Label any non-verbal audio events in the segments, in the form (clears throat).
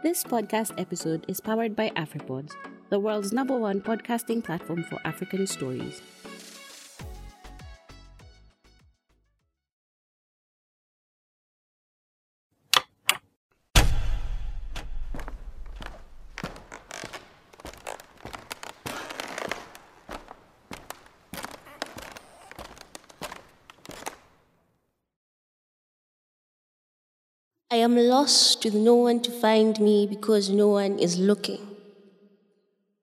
This podcast episode is powered by AfriPods, the world's number one podcasting platform for African stories. Lost with no one to find me because no one is looking.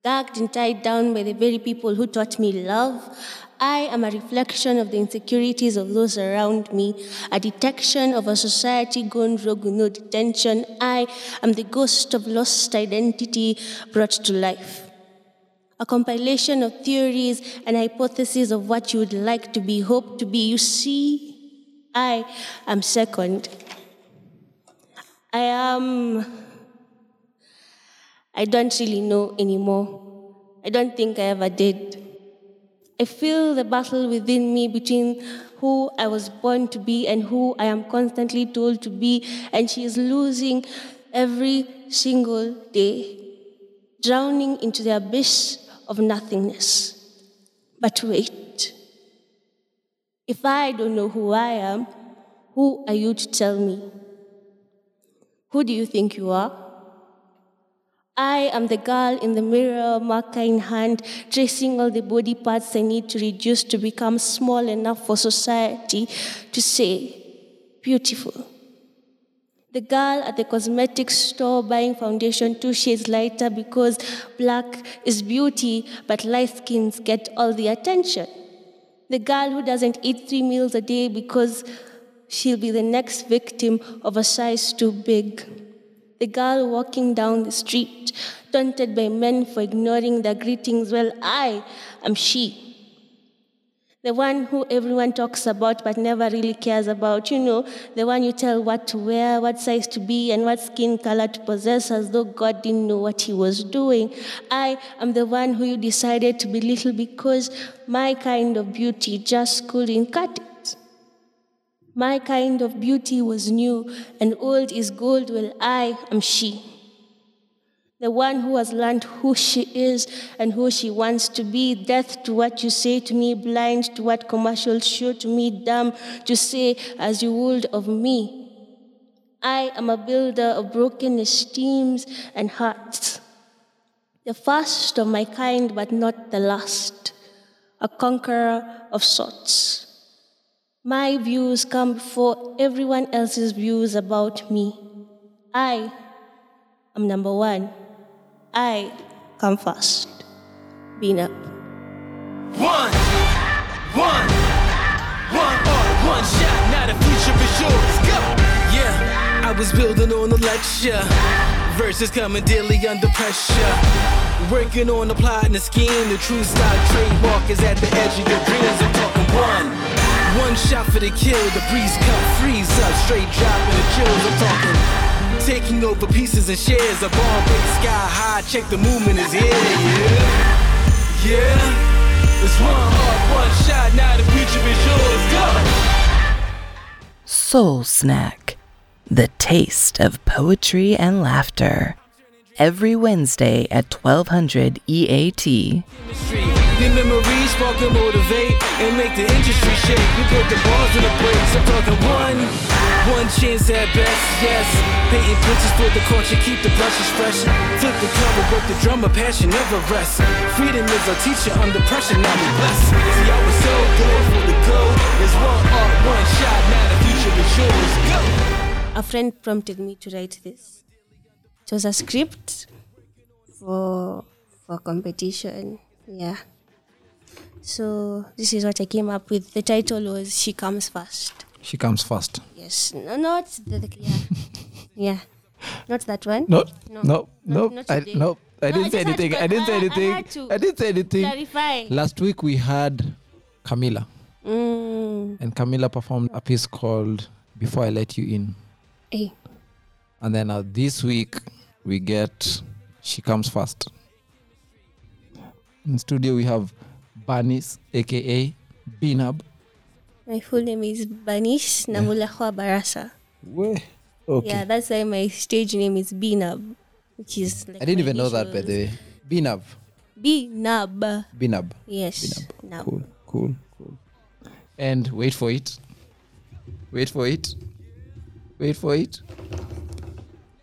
Gagged and tied down by the very people who taught me love, I am a reflection of the insecurities of those around me, a detection of a society gone rogue with no detention. I am the ghost of lost identity brought to life. A compilation of theories and hypotheses of what you would like to be, hope to be. You see, I am second. I am. I don't really know anymore. I don't think I ever did. I feel the battle within me between who I was born to be and who I am constantly told to be, and she is losing every single day, drowning into the abyss of nothingness. But wait. If I don't know who I am, who are you to tell me? Who do you think you are? I am the girl in the mirror, marker in hand, tracing all the body parts I need to reduce to become small enough for society to say, beautiful. The girl at the cosmetics store buying foundation two shades lighter because black is beauty, but light skins get all the attention. The girl who doesn't eat three meals a day because she'll be the next victim of a size too big. The girl walking down the street, taunted by men for ignoring their greetings. Well, I am she. The one who everyone talks about but never really cares about. You know, the one you tell what to wear, what size to be, and what skin color to possess as though God didn't know what he was doing. I am the one who you decided to belittle because my kind of beauty just couldn't cut. My kind of beauty was new, and old is gold. Well, I am she. The one who has learned who she is and who she wants to be, deaf to what you say to me, blind to what commercials show to me, dumb to say as you would of me. I am a builder of broken esteems and hearts. The first of my kind, but not the last. A conqueror of sorts. My views come before everyone else's views about me. I am number one. I come first. Being up. One, one, one, uh, one shot. Now the future is yours. Go. Yeah, I was building on the lecture. Verses coming daily under pressure. Working on the plot and the scheme. The true stock trademark is at the edge of your dreams. I'm talking one. One shot for the kill. The breeze cut, freeze up. Straight dropping the chills. I'm talking. Taking over pieces and shares. A ball break sky high. Check the movement is here. Yeah. Yeah. It's one heart, one shot. Now the future is yours. Go. Soul Snack, the taste of poetry and laughter. Every Wednesday at 1200 EAT. And motivate and make the industry shake. We put the balls in the brakes. I'm talking one, one chance at best. Yes, painting pictures for the culture, keep the brushes fresh. Flip the cover, work the drummer, passion never rests. Freedom is our teacher under pressure. Now we. See, I was so good for the go. There's one art, one shot. Now the future is yours. Go. A friend prompted me to write this. It was a script for for competition. Yeah. So this is what I came up with. The title was "She Comes First." She comes first. Yes, no, not the, the yeah, (laughs) yeah, not that one. No, No. no, no, not I, no. I didn't say just had to anything. I didn't say anything. I didn't say anything. Clarify. Last week we had Camila, Mm. and Camila performed a piece called "Before I Let You In," Hey, and then uh, this week we get "She Comes First." In studio we have Banis, aka Binab. my full name is Banish Namulahwa Barasa. Where? Okay. Yeah, that's why my stage name is Binab. which is like I didn't even know that, by the way. Binab. B Nab. Binab. Yes. Nab. Cool, cool, cool. And wait for it. Wait for it. Wait for it.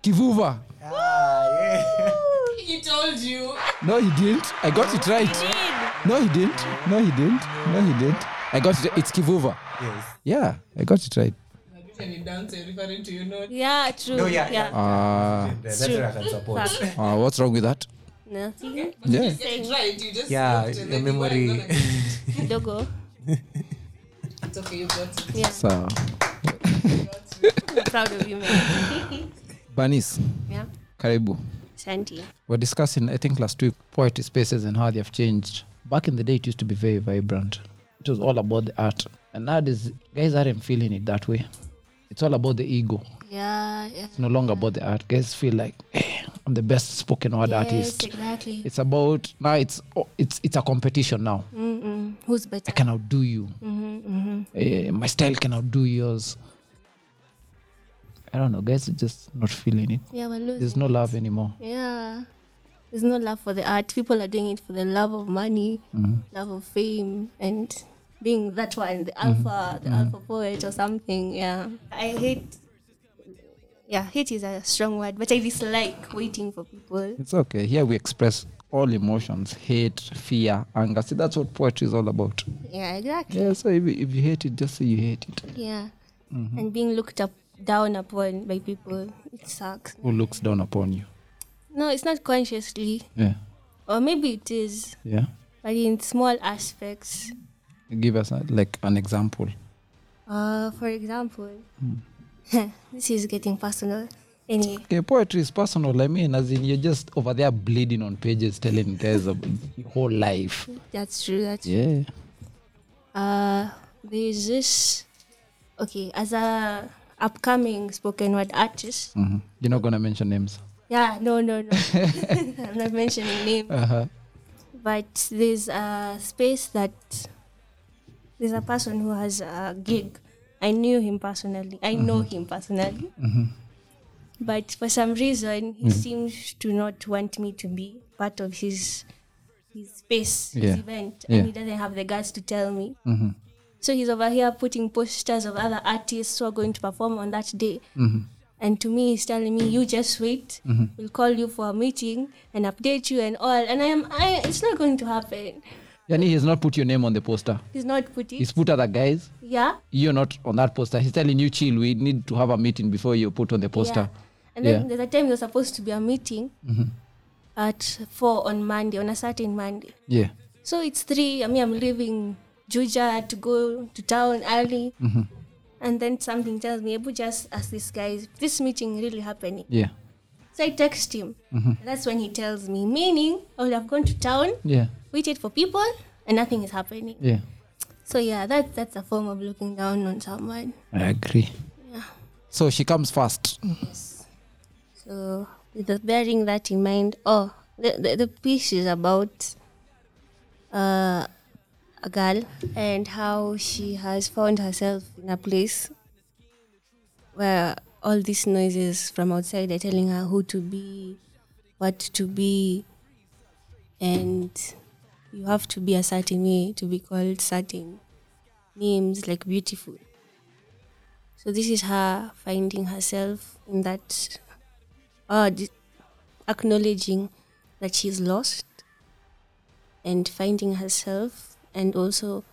Kivuva. Ah, he told you. No, he didn't. I got it right. No, he didn't. No, he didn't. No, he didn't. I got it. It's Kivuva. Yes. Yeah, I got it right. Can you dance referring to you know? Yeah, true. No, yeah, yeah. Ah, That's what I can support. Uh, what's wrong with that? Nothing. Yeah. Get it right. You just Yeah, looked and your then you weren't memory. gonna- (laughs) Dogo. It's okay, you got it. Yeah. So, I'm proud of you, man. (laughs) Banis, yeah. Karibu. Santi. We're discussing, I think, last week, poetry spaces and how they have changed. Back in the day, it used to be very vibrant. It was all about the art. And nowadays, guys aren't feeling it that way. It's all about the ego. Yeah, yeah. It's no longer about the art. Guys feel like, eh, I'm the best spoken word yes, artist. exactly. It's about now. It's oh, it's it's a competition now. Mm-mm. Who's better? I can outdo you. Mm-hmm, Eh, my style can outdo yours. I don't know. Guys are just not feeling it. Yeah, we're losing. There's no love anymore. Yeah. There's no love for the art. People are doing it for the love of money, mm-hmm. love of fame, and being that one, the mm-hmm. alpha, the mm-hmm. alpha poet or something. Yeah. I hate. Yeah, hate is a strong word, but I dislike waiting for people. It's okay. Here we express all emotions: hate, fear, anger. See, that's what poetry is all about. Yeah, exactly. Yeah. So if, you- if you hate it, just say you hate it. Yeah. And being looked up down upon by people, it sucks. Who looks down upon you? No, it's not consciously, Yeah. or maybe it is, Yeah. but in small aspects. Give us a, like an example. Uh, for example, (laughs) this is getting personal. Anyway, Okay, poetry is personal. I mean, as in you're just over there bleeding on pages, telling guys about your whole life. that's true. That's Yeah. uh, there's this. Okay, as a upcoming spoken word artist. hmm You're not gonna mention names. Yeah, no, no, no. (laughs) I'm not mentioning name. Uh huh. but there's a space that there's a person who has a gig. I knew him personally. I know him personally. But for some reason, he seems to not want me to be part of his his space, Yeah. his event, Yeah. and he doesn't have the guts to tell me. Mm-hmm. So he's over here putting posters of other artists who are going to perform on that day. Mm-hmm. And to me, he's telling me, "You just wait. Mm-hmm. We'll call you for a meeting and update you and all." And I am, I, it's not going to happen. Yani he's not put your name on the poster. He's not putting. He's put other guys. yeah. You're not on that poster. He's telling you, chill. We need to have a meeting before you put on the poster. Yeah. And then Yeah. there's a time there's supposed to be a meeting mm-hmm. at four on Monday, on a certain Monday. Yeah. So it's three. I mean, I'm leaving Juja to go to town early. Mm-hmm. And then something tells me, Abu, just ask this guy, is this meeting really happening? Yeah. So I text him. And that's when he tells me, meaning I would have gone to town, Yeah. waited for people, and nothing is happening. Yeah. So yeah, that, that's a form of looking down on someone. I agree. Yeah. So she comes first. Yes. So, with the, bearing that in mind, oh, the, the, the piece is about uh, a girl and how she has found herself in a place where all these noises from outside are telling her who to be, what to be, and you have to be a certain way to be called certain names like beautiful. So this is her finding herself in that, uh, acknowledging that she's lost and finding herself and also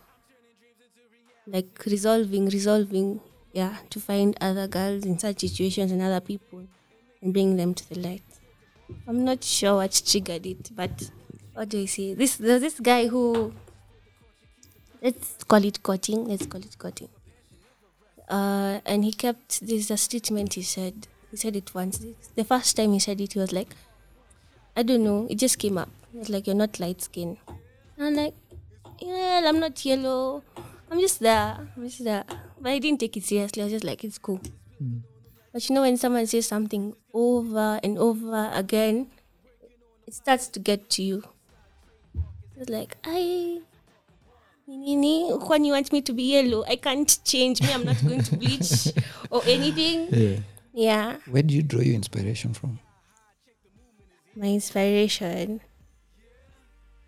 like resolving, resolving, yeah, to find other girls in such situations and other people and bring them to the light. I'm not sure what triggered it, but what do I say? This there's this guy who let's call it courting. Let's call it courting. Uh, and he kept this a statement he said. He said it once. The first time he said it, he was like, I don't know. It just came up. Was like, You're not light skinned. I'm like, Yeah, I'm not yellow. I'm just there. I'm just there. But I didn't take it seriously. I was just like, It's cool. Hmm. But you know, when someone says something over and over again, it starts to get to you. It's like, I. Nini, when you want me to be yellow, I can't change me. I'm not going to bleach (laughs) or anything. Yeah. Yeah. Where do you draw your inspiration from? My inspiration.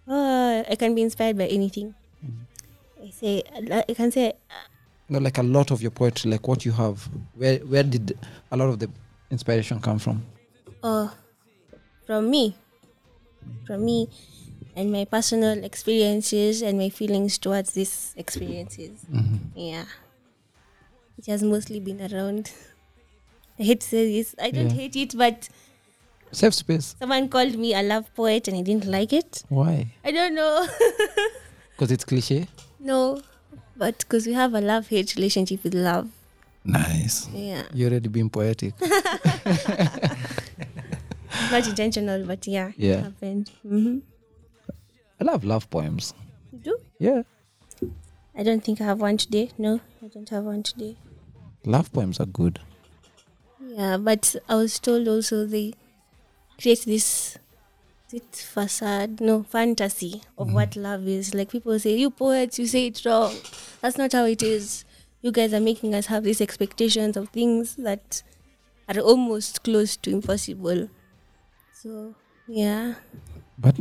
Oh, I can be inspired by anything. Mm-hmm. I say I can say No, like a lot of your poetry, like what you have. Where where did a lot of the inspiration come from? oh from me. From me and my personal experiences and my feelings towards these experiences. Mm-hmm. Yeah. It has mostly been around. (laughs) I hate to say this. I don't Yeah. hate it, but Safe space. someone called me a love poet and I didn't like it. Why? I don't know. (laughs) Because it's cliche. no. But because we have a love hate relationship with love. Nice. Yeah. You already being poetic. (laughs) Not intentional, but yeah. Yeah. It happened. hmm I love love poems. You do? Yeah. I don't think I have one today. No, I don't have one today. Love poems are good. Yeah, but I was told also they create this is it facade, no fantasy of what mm. love is. Like people say, you poets, you say it wrong. That's not how it is. You guys are making us have these expectations of things that are almost close to impossible. So yeah, But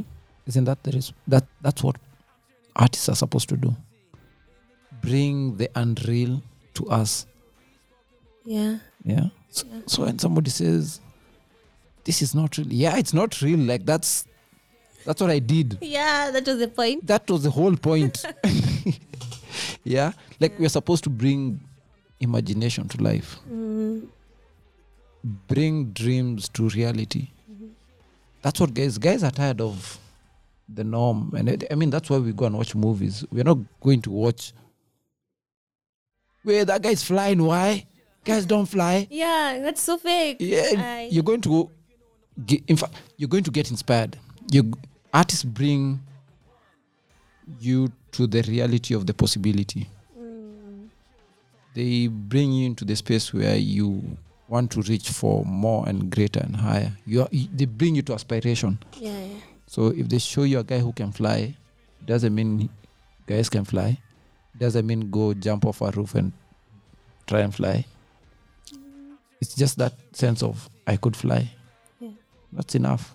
isn't that there is that that's what artists are supposed to do? Bring the unreal to us. yeah, Yeah. So, so when somebody says this is not real, yeah, it's not real. Like that's that's what I did. yeah. That was the point. That was the whole point. (laughs) yeah. Like we're supposed to bring imagination to life. Mm, Bring dreams to reality. That's what guys guys are tired of the norm. And it, I mean that's why we go and watch movies. We're not going to watch where that guy's flying. Why? Guys don't fly. yeah, that's so fake. Yeah, I- you're going to in fact, you're going to get inspired. You artists bring you to the reality of the possibility. They bring you into the space where you want to reach for more and greater and higher. You, are, they bring you to aspiration. Yeah, yeah. So if they show you a guy who can fly, doesn't mean guys can fly. Doesn't mean go jump off a roof and try and fly. It's just that sense of I could fly. Yeah. That's enough.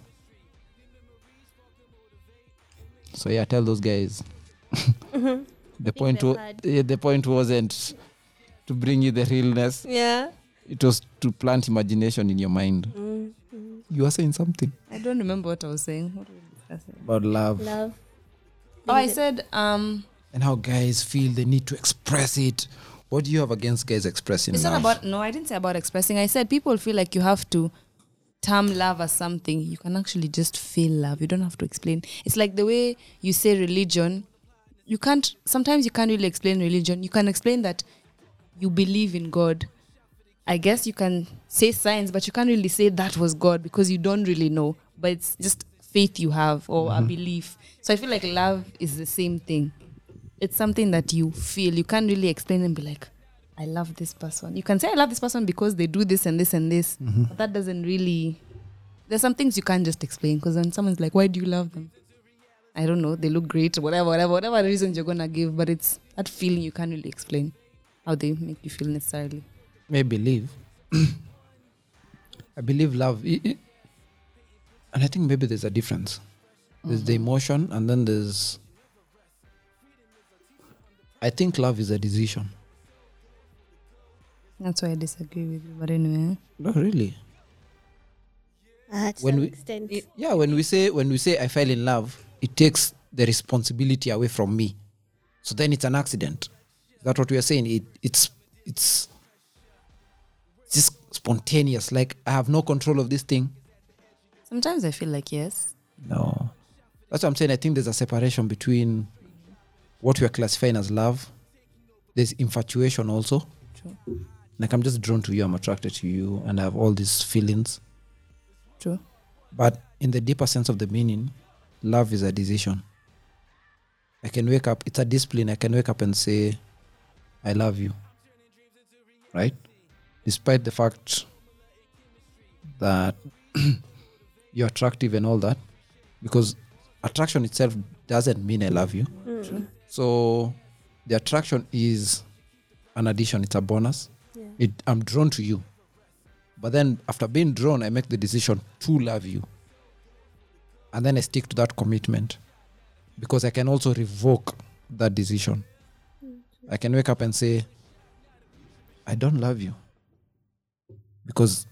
So yeah, tell those guys. (laughs) the point them yeah, the point wasn't to bring you the realness. Yeah. It was to plant imagination in your mind. Mm, You are saying something I don't remember what I was saying. What were we discussing? about love. Love. Oh, I said, um, and how guys feel they need to express it. What do you have against guys expressing it's love? not about, no, I didn't say about expressing. I said people feel like you have to term love as something. You can actually just feel love. You don't have to explain. It's like the way you say religion. You can't, sometimes you can't really explain religion. You can explain that you believe in God. I guess you can say science, but you can't really say that was God because you don't really know. But it's just faith you have or a mm-hmm. belief. So I feel like love is the same thing. It's something that you feel. You can't really explain and be like, I love this person. You can say I love this person because they do this and this and this. But mm-hmm. that doesn't really there's some things you can't just explain because when someone's like, Why do you love them? I don't know, they look great, whatever, whatever, whatever reasons you're gonna give, but it's that feeling you can't really explain how they make you feel necessarily. May believe. (clears throat) I believe love, and I think maybe there's a difference. There's the mm-hmm. emotion, and then there's. I think love is a decision. That's why I disagree with you. But anyway. No, really. Uh, to When some we- extent. Yeah, when we say when we say I fell in love, it takes the responsibility away from me. So then it's an accident. Is that what we are saying? It it's it's just spontaneous. Like I have no control of this thing. Sometimes I feel like yes. No. That's what I'm saying. I think there's a separation between what we are classifying as love. There's infatuation also. True. Like I'm just drawn to you, I'm attracted to you, and I have all these feelings. True. But in the deeper sense of the meaning, love is a decision. I can wake up, it's a discipline. I can wake up and say, I love you. Right? Despite the fact that (clears throat) you're attractive and all that, because attraction itself doesn't mean I love you. So the attraction is an addition, it's a bonus. It, I'm drawn to you. But then after being drawn, I make the decision to love you. and then I stick to that commitment because I can also revoke that decision. Mm-hmm. I can wake up and say, I don't love you because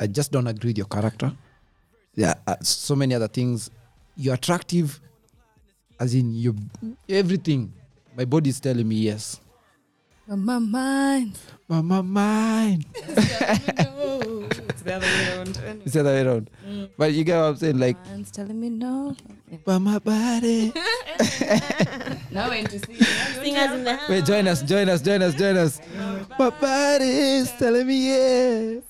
I just don't agree with your character. There are so many other things. You're attractive, as in you, everything. My body is telling me yes. But my mind. Mama mine. (laughs) it's the other way around. It's the other way around. (laughs) Mm. But you get what I'm saying? Like, my Mind's telling me no. (laughs) mama body. Now we're into singing. Singers in the house. Wait, join us, join us, join us, join us. My body is telling me yes.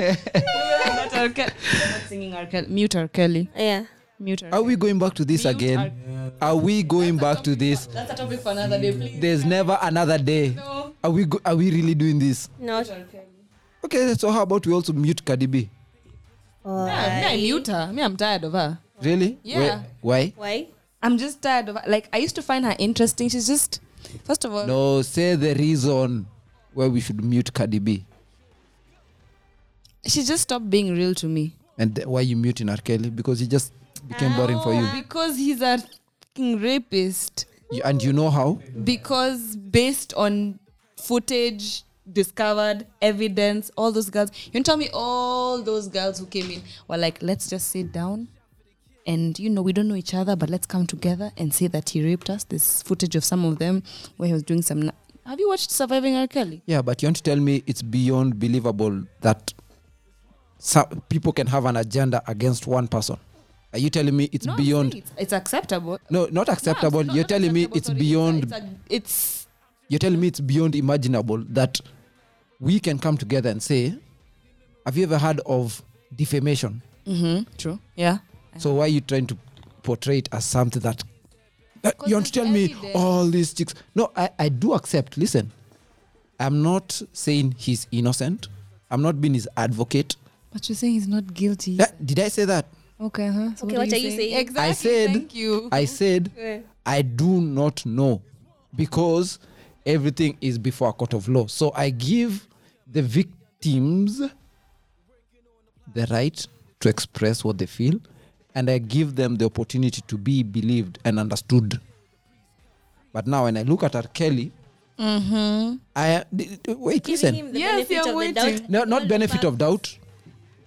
not R. Kelly. Not singing R. Kelly. Mute R. Kelly. Yeah. Mute R. Are we going back to this Mute again? Are we going back to this? That's a topic for another day, please. There's never another day. No. Are we go- are we really doing this? No. R. Kelly. Okay, so how about we also mute Cardi B? Yeah, me, I mute her. Me, I'm tired of her. Really? Yeah. Why? Why? I'm just tired of her. Like, I used to find her interesting. She's just, first of all, No, say the reason why we should mute Cardi B she just stopped being real to me. and why you muting R. Kelly because he just became boring for you. Oh, because he's a fucking rapist. You- And you know how? Because based on footage discovered, evidence, all those girls, you tell me all those girls who came in were like, let's just sit down. And you know, we don't know each other, but let's come together and say that he raped us. There's footage of some of them where he was doing some. Na- Have you watched Surviving R. Kelly? Yeah, but you want to tell me it's beyond believable that some people can have an agenda against one person? Are you telling me it's No, beyond? It's, it's acceptable. No, not acceptable. No, You're not telling me it's sorry. beyond. It's, a- it's You're telling me it's beyond imaginable that we can come together and say, "Have you ever heard of defamation?" mm-hmm, true. Yeah. So why are you trying to portray it as something that, that 'Cause you want to tell me all these chicks? No, I, I do accept. Listen, I'm not saying he's innocent. I'm not being his advocate. But you're saying he's not guilty. Yeah, did I say that? Okay, huh? So Okay, what, what are are you you saying? saying? Exactly. I said- Thank you. I said Yeah. I do not know because everything is before a court of law. So I give the victims the right to express what they feel and I give them the opportunity to be believed and understood. But now when I look at R. Kelly, mm-hmm. I d- d- wait, Giving listen. him the Yes, benefit you're of the waiting. doubt. No, not benefit of doubt.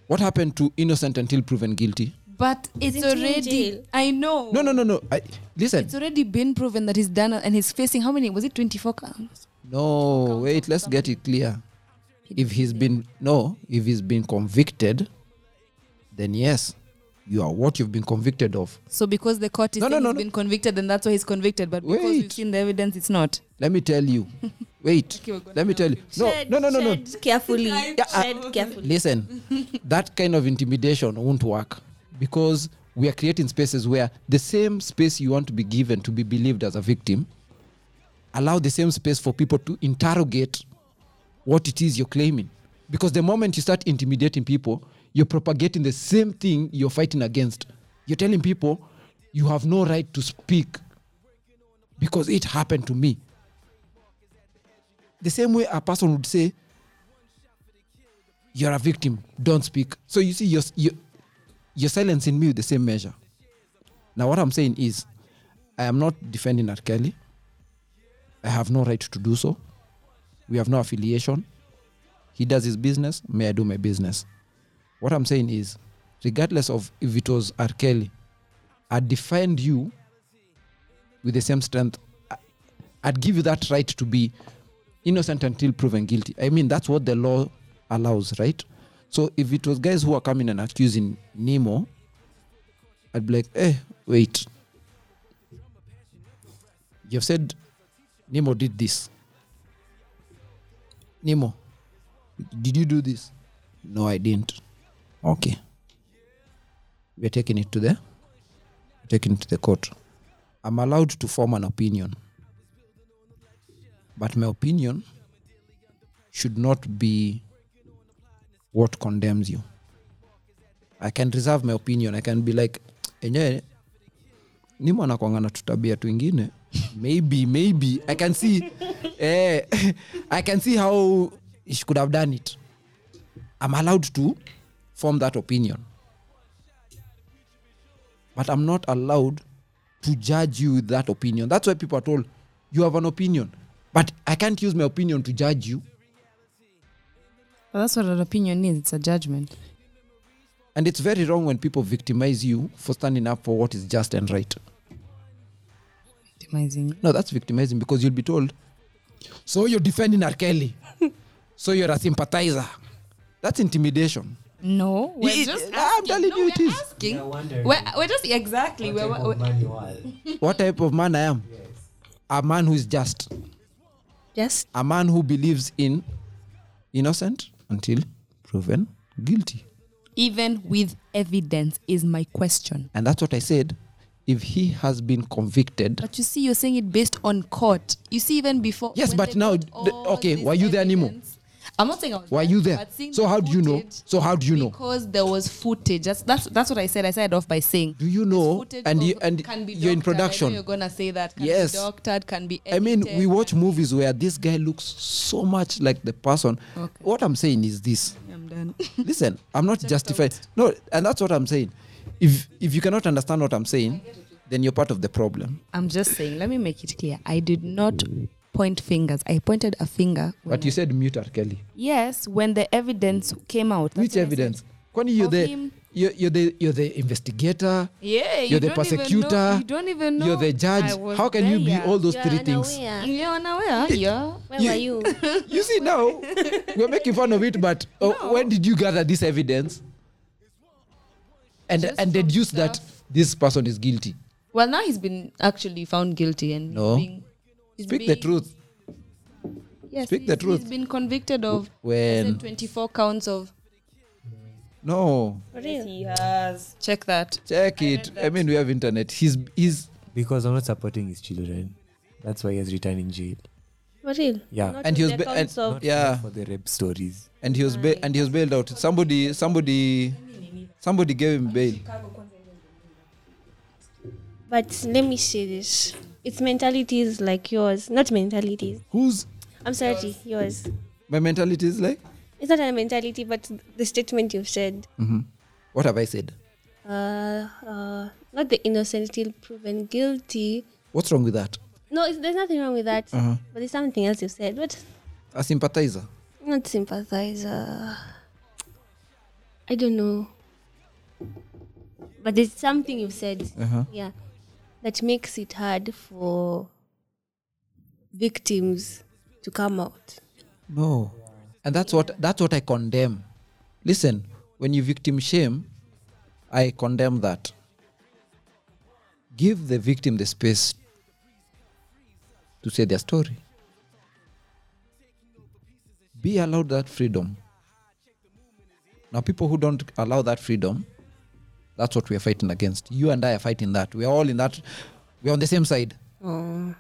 What happened to innocent until proven guilty? But it's Isn't he in already. jail? I know. No, no, no, no. I, listen. It's already been proven that he's done it and he's facing how many? Was it 24 counts? No, wait, let's get it clear. If he's been no, if he's been convicted, then yes, you are what you've been convicted of. So because the court is No, no, no, he's no. been convicted, then that's why he's convicted. But because we've seen the evidence, it's not. Let me tell you. (laughs) Wait. Okay, Let me tell you. No, Tread- no, no, no, no. tread carefully. Yeah, uh, Tread carefully. Listen, (laughs) that kind of intimidation won't work because we are creating spaces where the same space you want to be given to be believed as a victim, allow the same space for people to interrogate what it is you're claiming. Because the moment you start intimidating people, you're propagating the same thing you're fighting against. You're telling people you have no right to speak because it happened to me. The same way a person would say, you're a victim, don't speak. So you see, you're, you're, you're silencing me with the same measure. Now, what I'm saying is, I am not defending R. Kelly. I have no right to do so. We have no affiliation. He does his business, may I do my business. What I'm saying is, regardless of if it was R. Kelly, I'd defend you with the same strength. I- I'd give you that right to be innocent until proven guilty. I mean, that's what the law allows, right? So if it was guys who are coming and accusing Nemo, I'd be like, eh, wait. You've said Nemo did this. Nemo, did you do this? No, I didn't. Okay. We're taking it to the taking it to the court. I'm allowed to form an opinion. But my opinion should not be what condemns you. I can reserve my opinion. I can be like, enyewe ni mwana kwangana tutabia twingine (laughs) maybe maybe i can see (laughs) eh, (laughs) i can see how she could have done it i'm allowed to form that opinion but I'm not allowed to judge you with that opinion. That's why people are told you have an opinion, but I can't use my opinion to judge you. But that's what an opinion is. It's a judgment. And it's very wrong when people victimize you for standing up for what is just and right. Victimizing. No, that's victimizing because you'll be told, so you're defending R. Kelly. (laughs) so you're a sympathizer. That's intimidation. No, we're It- just I'm telling no, you it is. we're asking. You're We're, we're just exactly. what We're, type we're, of man you are. (laughs) what type of man I am? A man who is just. Yes. A man who believes in innocent until proven guilty. even with evidence is my question. And that's what I said. If he has been convicted, But you see, you're saying it based on court. You see, even before. Yes, but now- the- okay, were you there, Nemo? I'm not saying I was Were you there? So the how do you know? So how do you know? Because there was footage. That's that's that's what I said. I started off by saying. Do you know? And you and can be you're in doctored. Production. You're gonna say that. Can Yes. Be doctored. Can be. I mean, we watch movies where this guy looks so much like the person. Okay. What I'm saying is this. I'm done. (laughs) Listen, I'm not justifying. No, and that's what I'm saying. If if you cannot understand what I'm saying, then you're part of the problem. I'm just saying. Let me make it clear. I did not point fingers. I pointed a finger. But you I- said mute R. Kelly. yes when the evidence came out. Which what I said. evidence? Kwani you're Of the him. you're, you're the you're the investigator. Yeah, you You're the don't know- prosecutor, You don't even know. You're the judge. How can you be there. all those you're three things? unaware. You're unaware. Yeah. Where You- were you? (laughs) You see now, we're making fun of it, but uh, when did you gather this evidence? And Just and from deduce that this person is guilty. Well, now he's been actually found guilty and No. being, Speak the truth. Yes, Speak the truth. He's been convicted of When 24 counts of. no, real? He has. Check that. check it. I mean, we have internet. He's he's Because I'm not supporting his children. That's why he has returned in jail. For real? Yeah. Not and he was ba- and, of- Not yeah, for the rape stories. and he was ba- and he was bailed out. Somebody somebody somebody gave him bail. But let me say this. It's mentalities like yours, not mentalities. Whose I'm sorry, yours. my mentality is like? It's not a mentality, but the statement you've said. hmm What have I said? Uh, uh, not the innocent till proven guilty. What's wrong with that? No, it's, there's nothing wrong with that. Uh-huh. But there's something else you've said. What? A sympathizer. Not sympathizer. I don't know. But there's something you've said. Uh-huh. Yeah. That makes it hard for victims to come out. No. And that's what that's what I condemn. Listen, when you victim shame, I condemn that. Give the victim the space to say their story. Be allowed that freedom. Now, people who don't allow that freedom, that's what we are fighting against. You and I are fighting that. We are all in that. We're on the same side. Oh.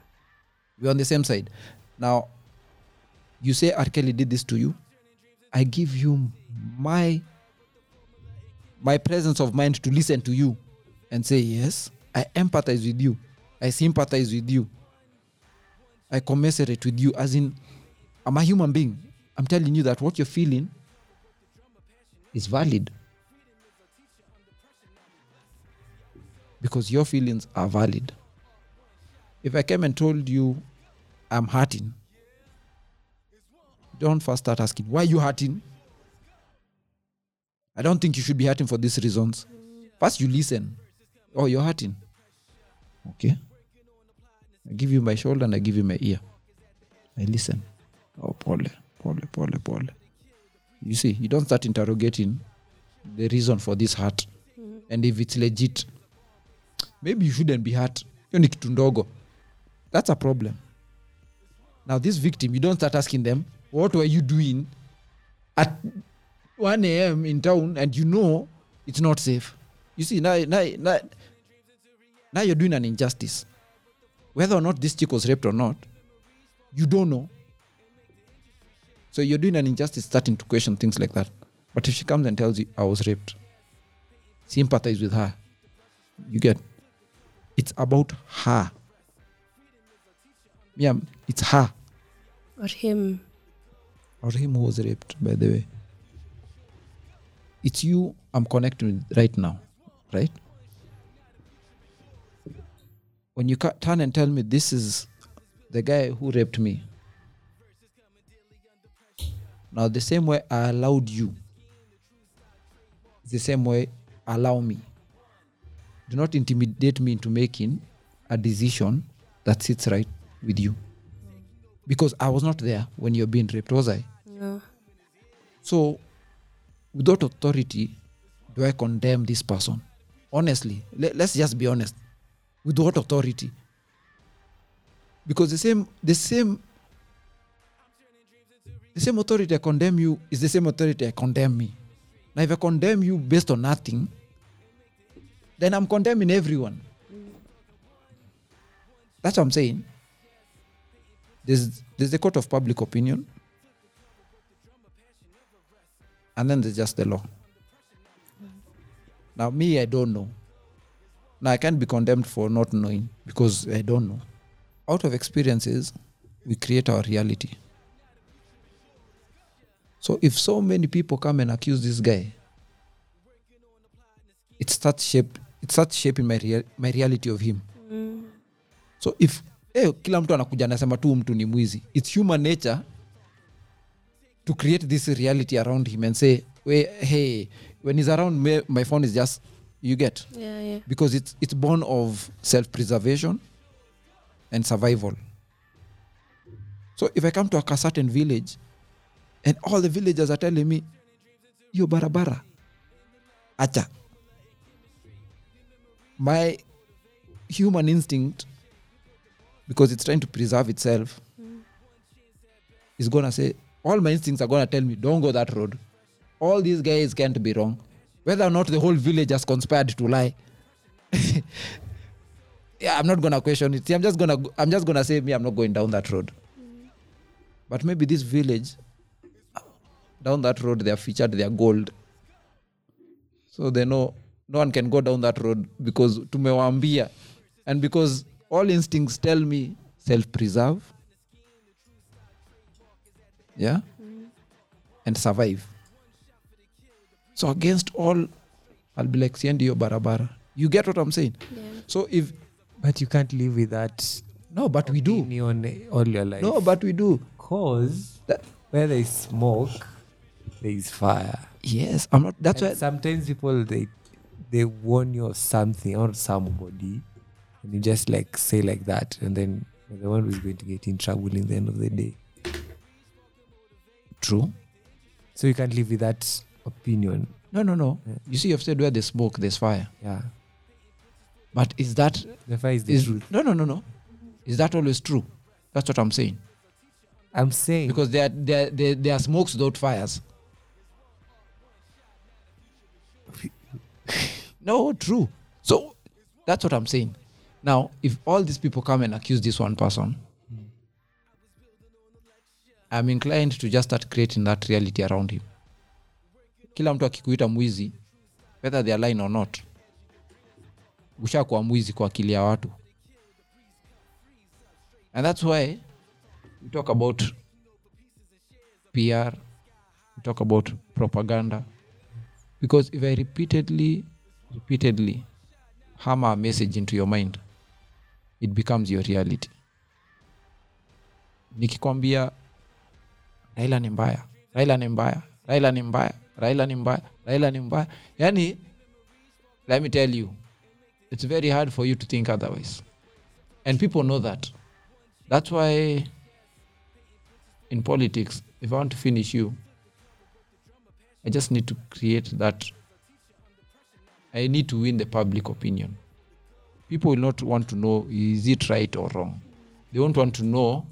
We're on the same side. Now, you say R. Kelly did this to you. I give you my my presence of mind to listen to you and say, Yes, I empathize with you. I sympathize with you. I commiserate with you. As in, I'm a human being. I'm telling you that what you're feeling is valid. Because your feelings are valid. If I came and told you I'm hurting, don't first start asking, why are you hurting? I don't think you should be hurting for these reasons. First, you listen. Oh, you're hurting. Okay. I give you my shoulder and I give you my ear. I listen. Oh, pole, pole, pole, pole. You see, you don't start interrogating the reason for this hurt. Mm-hmm. And if it's legit, maybe you shouldn't be hurt. Hiyo ni kitu ndogo. That's a problem. Now, this victim, you don't start asking them, what were you doing at 1 a.m. in town and you know it's not safe? You see, now, now, now, now you're doing an injustice. Whether or not this chick was raped or not, you don't know. So you're doing an injustice starting to question things like that. But if she comes and tells you, I was raped, sympathize with her. You get it's about her. Yeah, it's her Or him. or him who was raped, by the way. It's you I'm connecting with right now, right? when you turn and tell me this is the guy who raped me now the same way i allowed you the same way allow me do not intimidate me into making a decision that sits right with you because i was not there when you're being raped was i No. so, without authority, do I condemn this person? Honestly, let, let's just be honest. With what authority? Because the same, the same, the same authority I condemn you is the same authority I condemn me. Now, if I condemn you based on nothing, then I'm condemning everyone. That's what I'm saying. There's there's the court of public opinion, and then there's just the law. Now, me, I don't know. Now, I can't be condemned for not knowing because I don't know. Out of experiences, we create our reality. So, if so many people come and accuse this guy, it starts shape. It starts shaping my rea- my reality of him. mm. So if eh, kila mtu anakuja anasema tu mtu ni mwizi, it's human nature to create this reality around him and say "We- hey when he's around me my phone is just you get Yeah, yeah. because it's it's born of self-preservation and survival so if i come to a certain village and all the villagers are telling me yo barabara acha my human instinct because it's trying to preserve itself is gonna say all my instincts are gonna tell me don't go that road. All these guys can't be wrong. Whether or not the whole village has conspired to lie. (laughs) Yeah i'm not gonna question it. See, i'm just gonna i'm just gonna say me i'm not going down that road. But maybe this village down that road they have featured their gold. So they know no one can go down that road because tumewambia and because all instincts tell me self-preserve. Yeah? Mm. And survive. So against all i'll be like siendi hiyo barabara. You get what i'm saying? So if But you can't live with that no but we do. opinion all your life. no but we do. Cause That- where there is smoke, there is fire. yes i'm not that's And why sometimes people they they warn you of something or somebody, and you just like say like that, and then the one who's going to get in trouble in the end of the day. true. So you can't live with that opinion. no no no. You see you've said where there's smoke there's fire. Yeah, but is that the fire is the is truth. no no no no. Is that always true? That's what i'm saying. I'm saying because there are, there, there, there are smokes without fires (laughs) no true. So that's what i'm saying. Now if all these people come and accuse this one person i'm inclined to just start creating that reality around him. Kila mtu akikuita mwizi whether they are lying or not ushakuwa mwizi kwa akili ya watu. And that's why we talk about PR, we talk about propaganda. Because if I repeatedly, repeatedly hammer a message into your mind, it becomes your reality. Nikikwambia Raila ni mbaya, Raila ni mbaya, Raila ni mbaya, Raila ni mbaya, Raila ni mbaya. Yani, let me tell you, it's very hard for you to think otherwise. And people know that. That's why in politics, if I want to finish you, I just need to create that. I need to win the public opinion. People will not want to know is it right or wrong. They won't want to know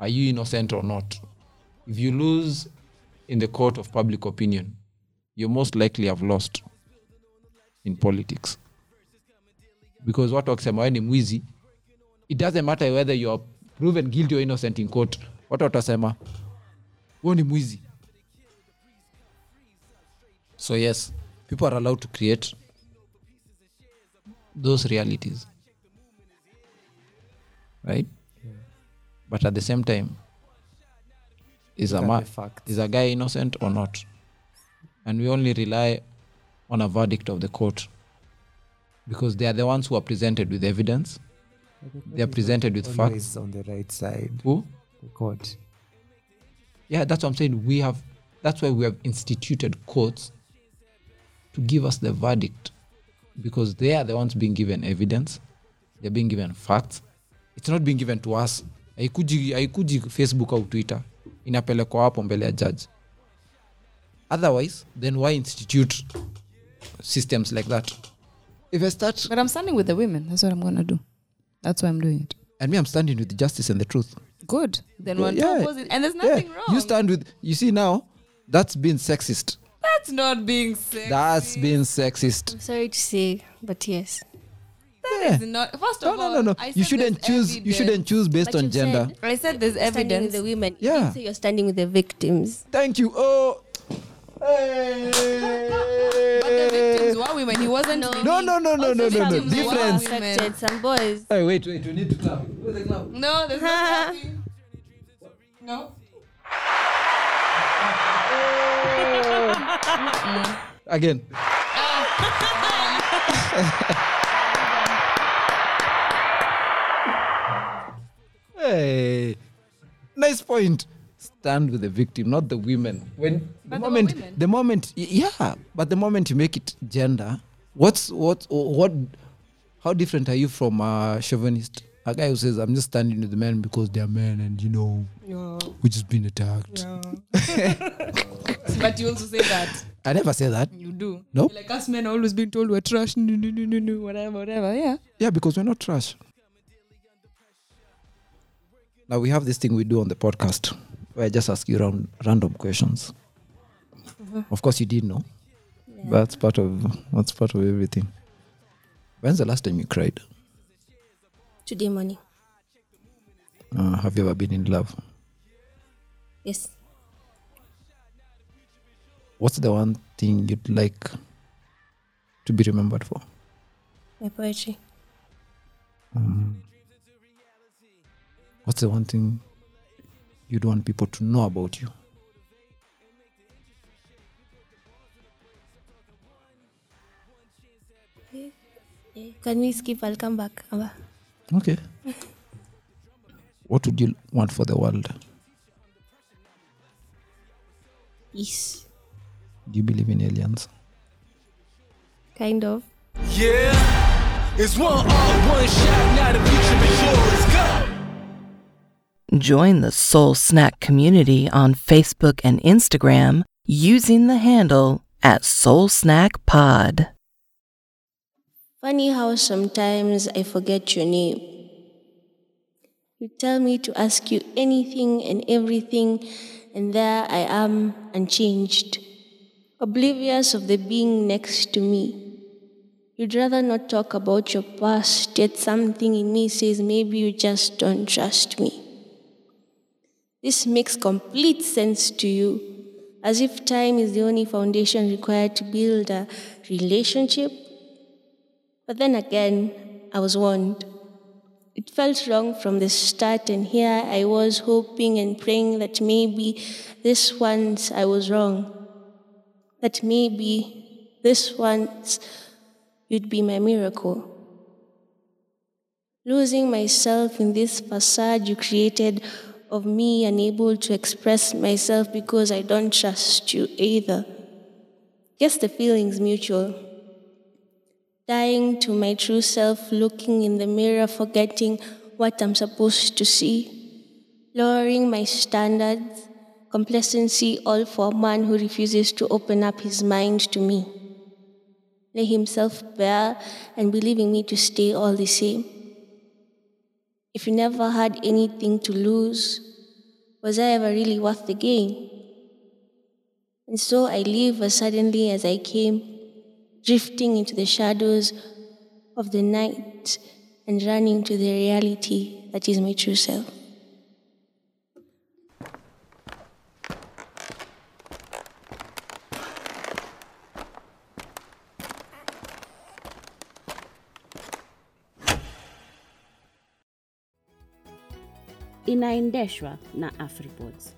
are you innocent or not. If you lose in the court of public opinion, you most likely have lost in politics. Because watu wakisema wewe ni mwizi, it doesn't matter whether you're proven guilty or innocent in court watu watasema huo ni mwizi so yes people are allowed to create those realities right but at the same time is a, Look ma- the facts. is a guy innocent or not and we only rely on a verdict of the court because they are the ones who are presented with evidence they are presented with facts. On the right side. Who? The court. Yeah, that's what I'm saying. We have that's why we have instituted courts to give us the verdict because they are the ones being given evidence, they're being given facts. It's not being given to us. Haikuji, haikuji Facebook au Twitter, inapelekwa hapo mbele ya judge. Otherwise, then why institute systems like that? If I start But I'm standing with the women. That's what I'm gonna do. That's why I'm doing it. and me, I'm standing with justice and the truth. Good. Then one yeah. opposite, and there's nothing Yeah, wrong. You stand with you see now, that's been sexist. That's not being sexy. That's being sexist. I'm sorry to say, but yes. Yeah. It's not. First No, of no, all, no, no. I You shouldn't there's choose. You shouldn't choose based But on gender. said I said there's Standing with evidence. the women. You Yeah. didn't say you're standing with the victims. Thank you. Oh. Hey. But the victims were women. He wasn't. No. No, no, no, no, no, no, no. Difference. Affected some boys. Hey, wait, wait. We need to clap. Where's the clap? No, there's nothing. No. (laughs) (laughs) Again. (laughs) hey. Nice point. Stand with the victim, not the women. When the But were moment, women. the moment, yeah, but the moment you make it gender, what's what what? How different are you from a chauvinist? A guy who says, "I'm just standing with the men because they're men, and you know, we're just been attacked." (laughs) But you also say that. I never say that. You do. No. Like us men are always being told we're trash. No, no, no, no, no, whatever, whatever. Yeah. Yeah, because we're not trash. Now we have this thing we do on the podcast where I just ask you round, random questions. Of course, you did know. That's part of that's part of everything. When's the last time you cried? Today morning. Uh, have you ever been in love? Yes. What's the one thing you'd like to be remembered for? My poetry. Mm-hmm. What's the one thing you'd want people to know about you? Eh, eh, can we skip? I'll come back. Aba. Okay. what would you want for the world? Peace. Do you believe in aliens? Kind of. Yeah, it's one all, one shot. Now the future is yours. Go. Join the Soul Snack community on Facebook and Instagram using the handle at Soul Snack Pod. Funny how sometimes I forget your name. You tell me to ask you anything and everything, and there I am unchanged, oblivious of the being next to me. You'd rather not talk about your past, yet something in me says maybe you just don't trust me. This makes complete sense to you, as if time is the only foundation required to build a relationship. But then again, I was warned. It felt wrong from the start, and here I was hoping and praying that maybe this once I was wrong. That maybe this once you'd be my miracle. Losing myself in this facade you created of me unable to express myself because I don't trust you either. Guess the feeling's mutual dying to my true self, looking in the mirror, forgetting what I'm supposed to see, lowering my standards, complacency, all for a man who refuses to open up his mind to me, lay himself bare and believing me to stay all the same. If you never had anything to lose, was I ever really worth the gain? And so I leave as suddenly as I came drifting into the shadows of the night and running to the reality that is my true self. inaendeshwa na afripods